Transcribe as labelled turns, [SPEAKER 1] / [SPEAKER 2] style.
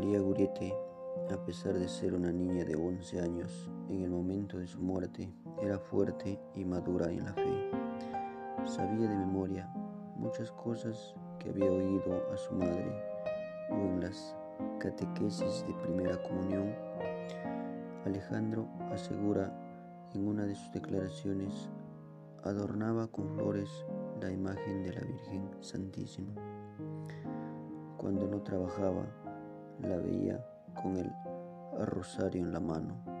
[SPEAKER 1] María Guriete, a pesar de ser una niña de 11 años, en el momento de su muerte era fuerte y madura en la fe. Sabía de memoria muchas cosas que había oído a su madre o en las catequesis de primera comunión. Alejandro asegura en una de sus declaraciones, adornaba con flores la imagen de la Virgen Santísima. Cuando no trabajaba, la veía con el rosario en la mano.